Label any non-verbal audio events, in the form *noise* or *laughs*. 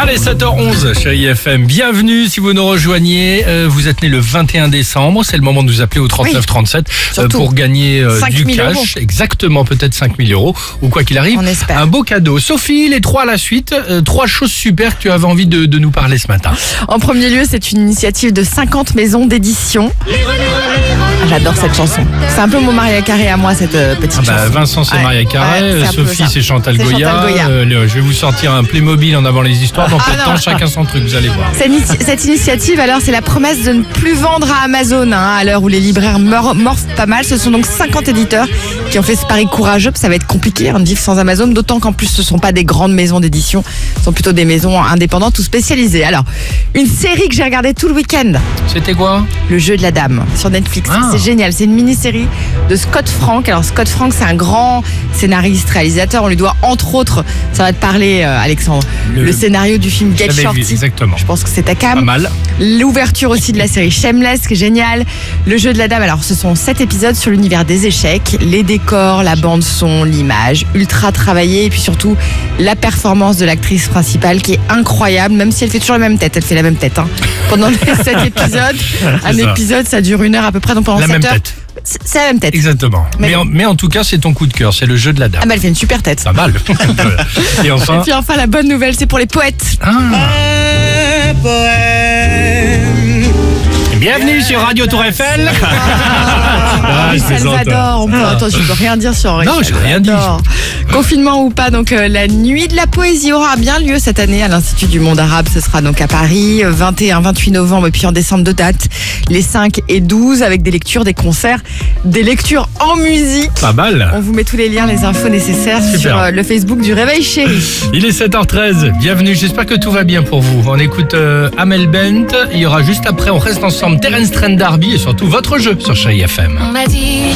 Allez, 7h11, chérie FM, bienvenue si vous nous rejoignez. Euh, vous êtes né le 21 décembre, c'est le moment de nous appeler au 3937 oui, euh, pour gagner euh, du cash. Exactement, peut-être 5000 euros ou quoi qu'il arrive. Un beau cadeau. Sophie, les trois à la suite, trois choses super que tu avais envie de, nous parler ce matin. En premier lieu, c'est une initiative de 50 maisons d'édition. J'adore cette chanson. C'est un peu mon Maria Carré à moi, cette euh, petite Ah bah, chanson. Vincent, c'est Ouais. Maria Carré. Ouais, Sophie, c'est Chantal Goya. Chantal Goya. Euh, le- je vais vous sortir un Playmobil en avant les histoires. Dans Ah, peu de non. temps, chacun son truc, vous allez voir. Cette, ini- cette initiative, alors, c'est la promesse de ne plus vendre à Amazon, hein, à l'heure où les libraires mor- morphent pas mal. Ce sont donc 50 éditeurs qui ont fait ce pari courageux. Ça va être compliqué hein, de vivre sans Amazon, d'autant qu'en plus, ce sont pas des grandes maisons d'édition, ce sont plutôt des maisons indépendantes ou spécialisées. Alors, une série que j'ai regardée tout le week-end. C'était quoi? Le jeu de la dame sur Netflix. Ah. C'est génial. C'est une mini-série de Scott Frank. Alors Scott Frank, c'est un grand scénariste, réalisateur. On lui doit entre autres, ça va te parler, euh, Alexandre, Le- le, scénario du film Get J'avais vu, Shorty. exactement. Je pense que c'est ta Pas cam. mal. L'ouverture aussi de la série Shameless, qui est génial. Le jeu de la dame. Alors ce sont sept épisodes sur l'univers des échecs, les décors, la bande son, l'image, ultra travaillé et puis surtout la performance de l'actrice principale qui est incroyable, même si elle fait toujours la même tête. Elle fait la même tête. hein. Pendant les *laughs* sept épisodes, un ça. épisode ça dure une heure à peu près, donc pendant La sept même heures. tête. C'est la même tête. Exactement. Mais, Mais- en, mais en tout cas, c'est ton coup de cœur, c'est le jeu de la dame. Ah bah elle fait une super tête. Pas mal. *laughs* Et enfin. Et puis enfin la bonne nouvelle, c'est pour les poètes. Ah. Bienvenue sur Radio Tour Eiffel. Ah, Henri. Salvador, on peut, attends, je peux rien dire sur Henri Non, j'ai rien dit. Confinement ou pas, donc euh, la nuit de la poésie aura bien lieu cette année à l'Institut du monde arabe. Ce sera donc à Paris, euh, 21, 28 novembre et puis en décembre de date, les 5 et 12 avec des lectures, des concerts, des lectures en musique. Pas mal. On vous met tous les liens, les infos nécessaires Super. sur euh, le Facebook du Réveil Chéri. Il est 7h13. Bienvenue. J'espère que tout va bien pour vous. On écoute euh, Amel Bent. Il y aura juste après, on reste ensemble, Terence Trent D'Arby et surtout votre jeu sur Chez FM. On m'a dit